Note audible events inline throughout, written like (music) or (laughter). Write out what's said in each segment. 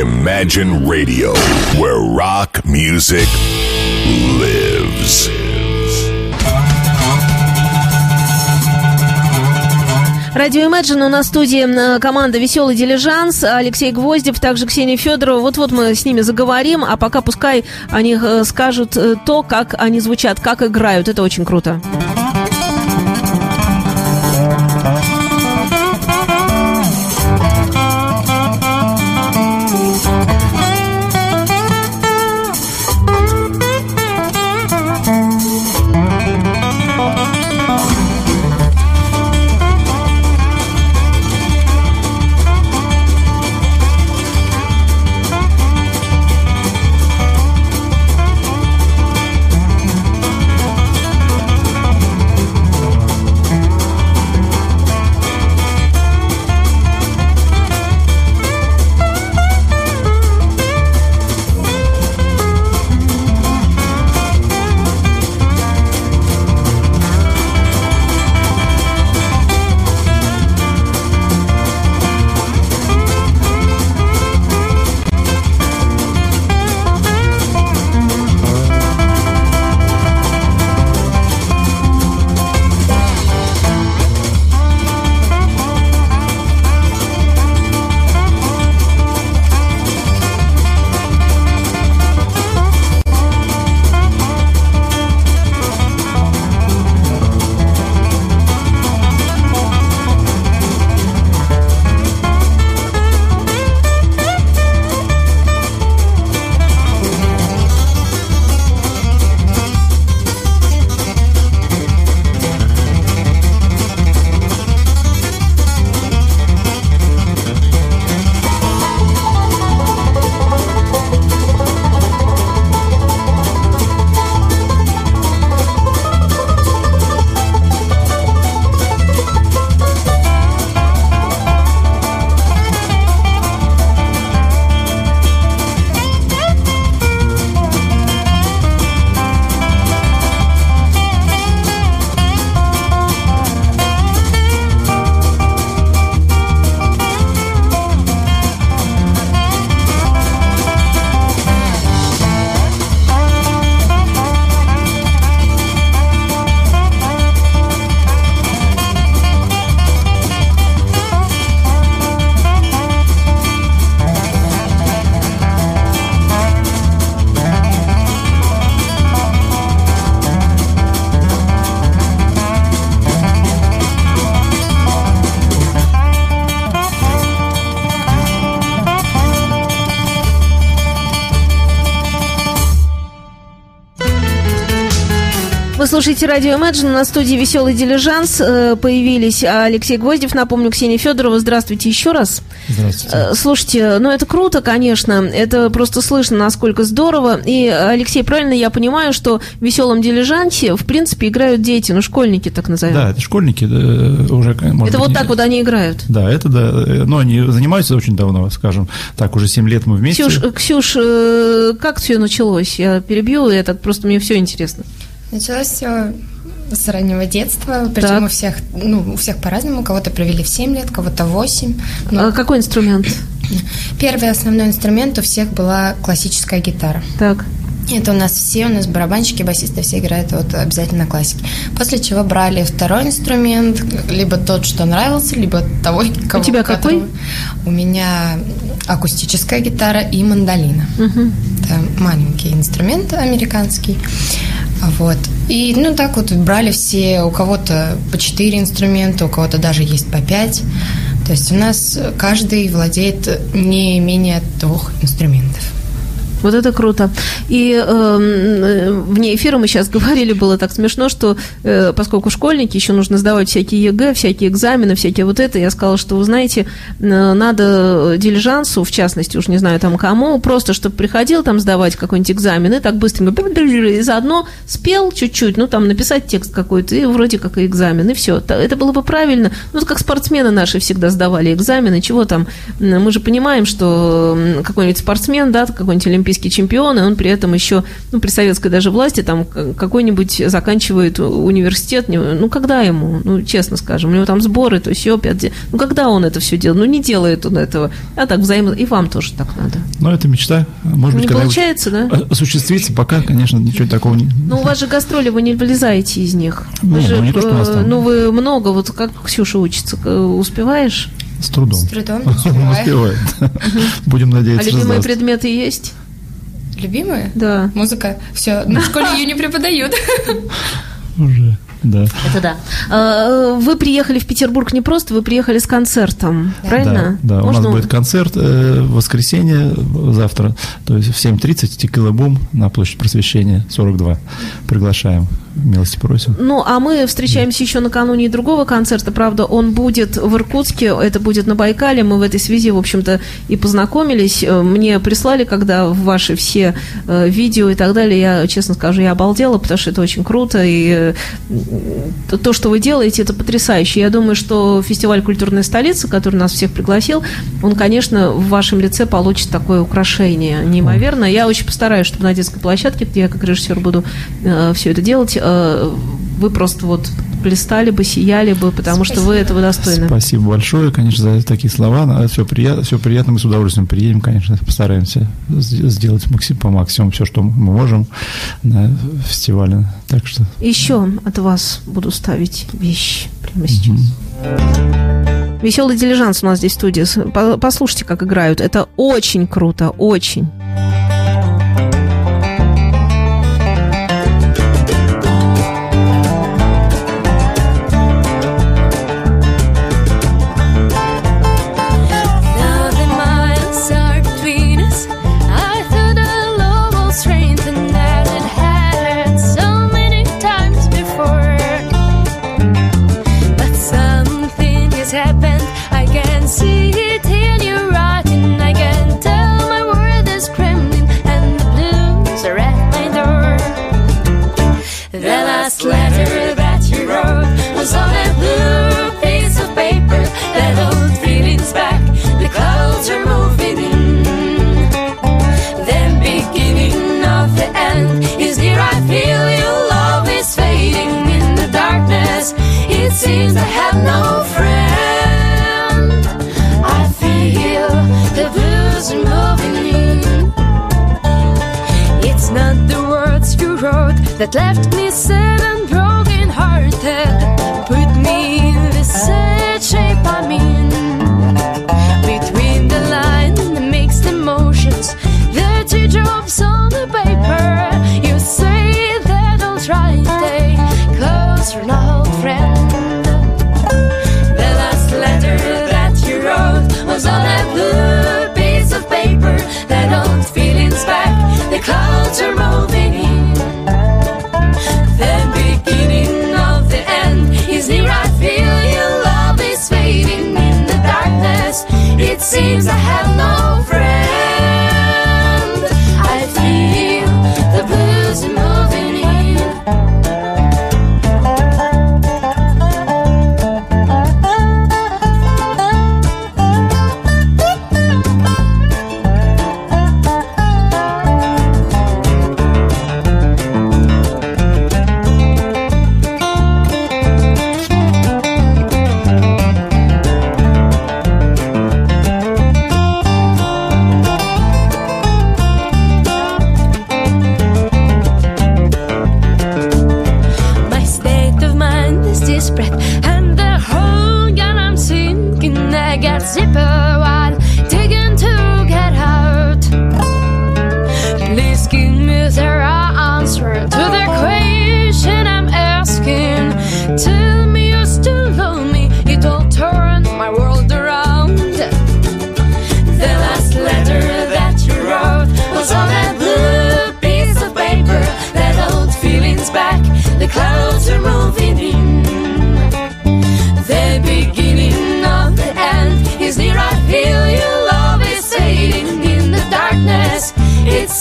Imagine Radio, where rock music lives. Радио Imagine у нас в студии э, команда «Веселый дилижанс», Алексей Гвоздев, также Ксения Федорова. Вот-вот мы с ними заговорим, а пока пускай они э, скажут э, то, как они звучат, как играют. Это очень круто. Вы слушаете радио Imagine. На студии «Веселый дилижанс» э, появились Алексей Гвоздев, напомню, Ксения Федорова. Здравствуйте еще раз. Здравствуйте. Э, слушайте, ну это круто, конечно. Это просто слышно, насколько здорово. И, Алексей, правильно я понимаю, что в «Веселом дилижансе» в принципе играют дети, ну школьники так назовем. Да, это школьники да, уже, может Это быть, вот не- так вот они играют. Да, это да. Но они занимаются очень давно, скажем. Так, уже 7 лет мы вместе. Ксюш, э, Ксюш, как все началось? Я перебью это, просто мне все интересно. Началось все с раннего детства, Так. причем у всех, ну, у всех по-разному, кого-то провели в 7 лет, кого-то 8. Но А какой инструмент? первый основной инструмент у всех была классическая гитара. Так. Это у нас все, у нас барабанщики, басисты, все играют вот обязательно на классике. После чего брали второй инструмент, либо тот, что нравился, либо того, кого, тебя какой? которого- У меня акустическая гитара и мандолина. Мгм. Это маленький инструмент американский. Вот. И, ну, так вот брали все, у кого-то по четыре инструмента, у кого-то даже есть по пять. То есть у нас каждый владеет не менее двух инструментов. Вот это круто. И эм, э, вне эфира мы сейчас (laughs) говорили, было так смешно, что э, поскольку школьники, еще нужно сдавать всякие ЕГЭ, всякие экзамены, всякие вот это, я сказала, что, вы знаете, э, надо дилижансу, в частности, уж не знаю там кому, просто чтобы приходил там сдавать какой-нибудь экзамен, и так быстренько, и заодно спел чуть-чуть, ну там написать текст какой-то, и вроде как и экзамен, и все. Это было бы правильно. Ну, как спортсмены наши всегда сдавали экзамены, чего там, мы же понимаем, что какой-нибудь спортсмен, да, какой-нибудь олимпийский олимпийский чемпион, и он при этом еще, ну, при советской даже власти, там, какой-нибудь заканчивает университет, ну, когда ему, ну, честно скажем, у него там сборы, то есть все, пять, ну, когда он это все делает? Ну, не делает он этого. А так взаимно, и вам тоже так надо. Ну, это мечта. Может быть, не получается, да? Осуществиться пока, конечно, ничего такого не... Ну, у вас же гастроли, вы не вылезаете из них. Вы не, же, ну, не то, что у нас там. ну, вы много, вот как Ксюша учится, успеваешь? С трудом. С трудом (laughs) успевает. Будем надеяться, А любимые предметы есть? Любимые? Да. Музыка. Все, на школе ее не преподают. (laughs) Уже. Да. Это да. А, вы приехали в Петербург не просто, вы приехали с концертом, Да. правильно? Да, да. у нас будет концерт э, в воскресенье завтра, то есть в 7.30 Текила Бум на площадь Просвещения, 42. Приглашаем, милости просим. Ну, а мы встречаемся еще накануне другого концерта. Правда, он будет в Иркутске, это будет на Байкале. Мы в этой связи, в общем-то, и познакомились. Э, Мне прислали, когда ваши все э, видео и так далее, я, честно скажу, я обалдела, потому что это очень круто. И э, то- то, что вы делаете, это потрясающе. Я думаю, что фестиваль «Культурная столица», который нас всех пригласил, он, конечно, в вашем лице получит такое украшение неимоверное. Я очень постараюсь, чтобы на детской площадке, где я как режиссер буду все это делать, вы просто вот блистали бы, сияли бы, потому что вы Спасибо. этого достойны. Спасибо большое, конечно, за такие слова. Все приятно, все приятно, мы с удовольствием приедем, конечно, постараемся сделать максим- по максимуму все, что мы можем на фестивале. Так что Еще от вас буду ставить вещи прямо сейчас. Веселый дилижанс у нас здесь в студии. Послушайте, как играют. Это очень круто, очень. In. It's not the words you wrote that left me sad and broken hearted. Put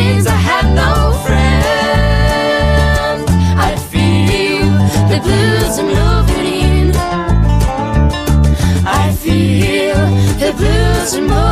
Seems I have no friend. I feel the blues are moving in. I feel the blues are moving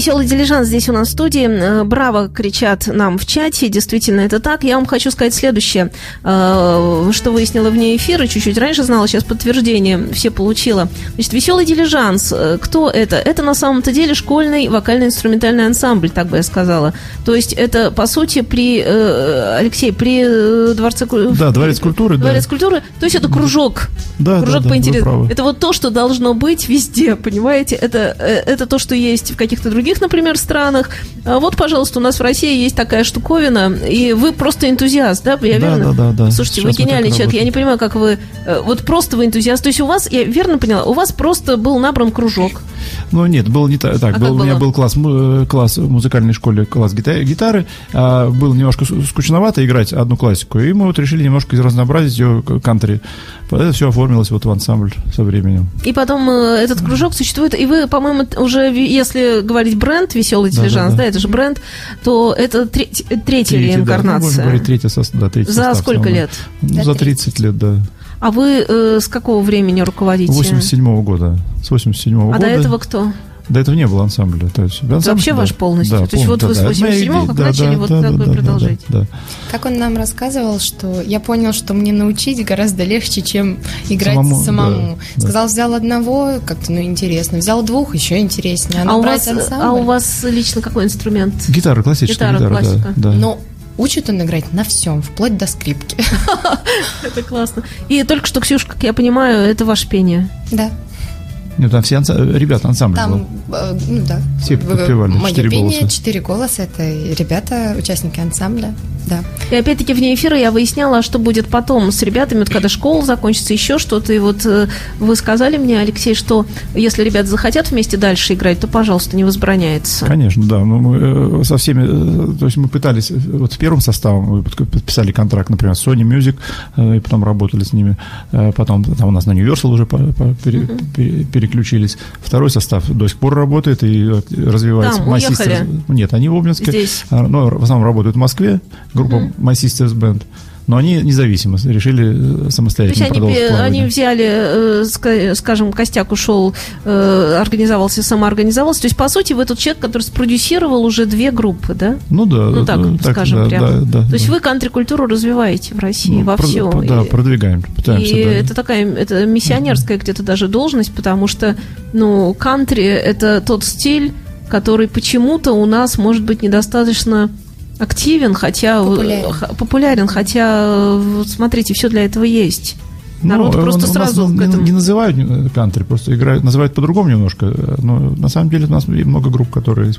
Веселый дилижанс здесь у нас в студии. Э, Браво кричат нам в чате. Действительно, это так. Я вам хочу сказать следующее, э, что выяснила вне эфира, чуть-чуть раньше знала, сейчас подтверждение все получила. Значит, веселый дилижанс. э, Кто это? Это на самом-то деле школьный вокально-инструментальный ансамбль, так бы я сказала. То есть это, по сути, при, Алексей, при Дворце культуры... Да, Дворец культуры, да. Дворец культуры. То есть это кружок. Да, кружок да, да, по интересу. Это вот то, что должно быть везде, понимаете? Это, это то, что есть в каких-то других, например, странах. А вот, пожалуйста, у нас в России есть такая штуковина, и вы просто энтузиаст, да? Я Да, верно? да, да, да. Слушайте, Сейчас вы гениальный человек. Я работаем. не понимаю, как вы... э, Вот просто вы энтузиаст. То есть у вас, я верно поняла, у вас просто был набран кружок. Ну, нет, было не та- так. А был, у меня был класс, э, класс в музыкальной школе, класс гита- гитары. а, было немножко ск- скучновато играть одну классику. И мы вот решили немножко разнообразить ее кантри. Это все оформилось вот в ансамбль со временем. И потом э, этот кружок существует, и вы, по-моему, уже, если говорить бренд «Веселый Да, да, дилижанс», да, да. это же бренд, то это треть- третья Третий, да, ну, реинкарнация. говорить, сос- да, третий За состав сколько лет? Ну, За за 30 лет, да. А вы э, с какого времени руководите? 87 года. С 87 А года. до этого кто? До этого не было ансамбля. То есть, ансамбль, вообще да. ваш полностью? Да, То есть вот вы с полностью, да. 87-го Моя как идея, начали, вот так вы продолжаете? Да, да. Как он нам рассказывал, что я понял, что мне научить гораздо легче, чем играть Самому, самому. да, да. Сказал, взял одного, как-то, ну, интересно. Взял двух, еще интереснее. А, А у, вас, ансамбль? а у вас лично какой инструмент? Гитара, классическая Гитара, гитара, классика. да. да. Но учит он играть на всем, вплоть до скрипки. (laughs) Это классно. И только что, Ксюш, как я понимаю, это ваше пение. Да. Нет, там все анса- ребята, ансамбль был. Там, э, ну да. Все подпевали, Мое четыре пение, голоса. четыре голоса. Это ребята, участники ансамбля. Да. И опять-таки вне эфира я выясняла, а что будет потом с ребятами, вот когда школа закончится, еще что-то. И вот э, вы сказали мне, Алексей, что если ребята захотят вместе дальше играть, то, пожалуйста, не возбраняется. Конечно, да. Ну, мы э, со всеми, э, то есть мы пытались, вот с первым составом мы подписали контракт, например, с Sony Music, и потом работали с ними. Потом там у нас на Universal уже по- по- пере- пере- переключились. Второй состав до сих пор работает и э, развивается. Там, уехали? Нет, они в Обнинске. Здесь? А, Но в основном работают в Москве, группа My Sisters Band. Но они независимо решили э, То самостоятельно есть они, они взяли, э, ска- скажем, Костяк ушел, э, организовался, самоорганизовался. То есть, по сути, вы тот человек, который спродюсировал уже две группы, да? Ну да, Ну, так, да, скажем да, прямо. да, да, То есть да. вы кантри-культуру развиваете в России Ну, во прод- всем. Да, И- продвигаем, пытаемся. И да. это такая, это миссионерская где-то даже должность, потому что, ну, кантри – это тот стиль, который почему-то у нас может быть недостаточно активен, хотя Популярен. х- популярен, хотя, э, смотрите, все для этого есть. Народ Ну, просто у нас сразу не, к этому. не называют э, кантри, просто играют, называют по-другому немножко. э, Но на самом деле у нас много групп, которые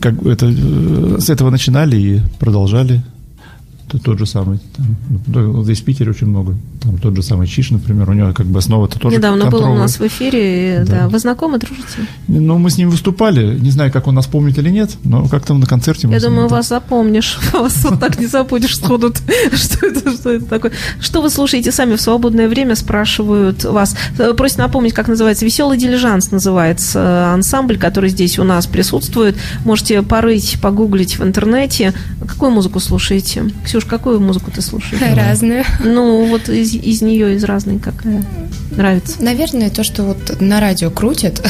как это, э, с этого начинали и продолжали. Это тот же самый. Там, ну, здесь в Питере очень много. Там тот же самый Чиш, например, у него как бы основа-то тоже Недавно был у нас в эфире, да. Да. Вы знакомы, дружите? Ну, мы с ним выступали. Не знаю, как он нас помнит или нет, но как-то на концерте мы Я ним, думаю, вас запомнишь. (laughs) Вас вот так не забудешь сходу. (laughs) Что это, что это такое? Что вы слушаете сами в свободное время, спрашивают вас. Э, Просят напомнить, как называется. «Веселый дилижанс» называется э, ансамбль, который здесь у нас присутствует. Можете порыть, погуглить в интернете. Какую музыку слушаете? Ксюш, какую музыку ты слушаешь? Разные. Ну, вот из, из нее, из разной, какая нравится. Наверное, то, что вот на радио крутят.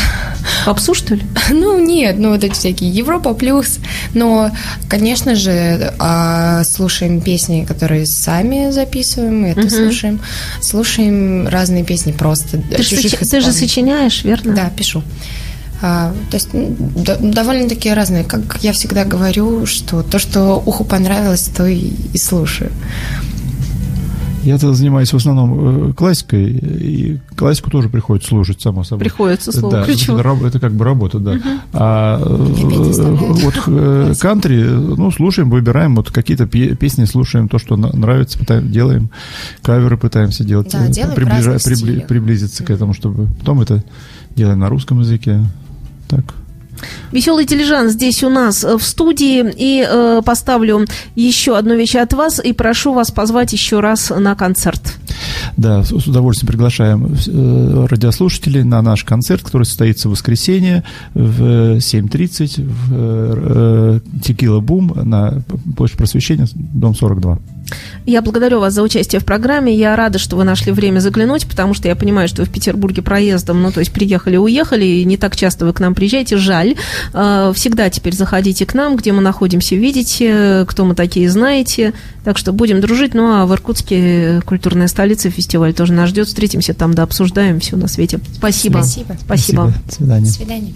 Попсу, что ли? (laughs) Ну, нет, ну вот эти всякие Европа плюс. Но, конечно же, а, слушаем песни, которые сами записываем, это Мгм. слушаем. Слушаем разные песни просто. Ты же, ты же сочиняешь, верно? Да, пишу. А, то есть довольно-таки разные. Как я всегда говорю, что то, что уху понравилось, то и, и слушаю. Я-то занимаюсь в основном э, классикой, и классику тоже приходится слушать, само собой. Приходится слово да, ключевое. это, как бы работа, да. А э, вот э, кантри, ну, слушаем, выбираем, вот какие-то пе- песни слушаем, то, что нравится, пытаем, делаем, каверы пытаемся делать, Да, делаем прибли- приблизиться к этому, чтобы потом это делаем на русском языке. Так. Веселый дилижанс здесь у нас э, в студии. И э, поставлю еще одну вещь от вас. И прошу вас позвать еще раз на концерт. Да, с удовольствием приглашаем э, радиослушателей на наш концерт, который состоится в воскресенье в 7.30 в э, Текила Бум на площадь Просвещения, дом 42. Я благодарю вас за участие в программе. Я рада, что вы нашли время заглянуть, потому что я понимаю, что вы в Петербурге проездом, ну, то есть приехали, уехали, и не так часто вы к нам приезжаете. Жаль. Э, Всегда теперь заходите к нам, где мы находимся, видите, кто мы такие, знаете. Так что будем дружить. Ну, а в Иркутске культурная столица, фестиваль тоже нас ждет. Встретимся там, да обсуждаем все на свете. Спасибо. Спасибо. Спасибо. До свидания. До свидания.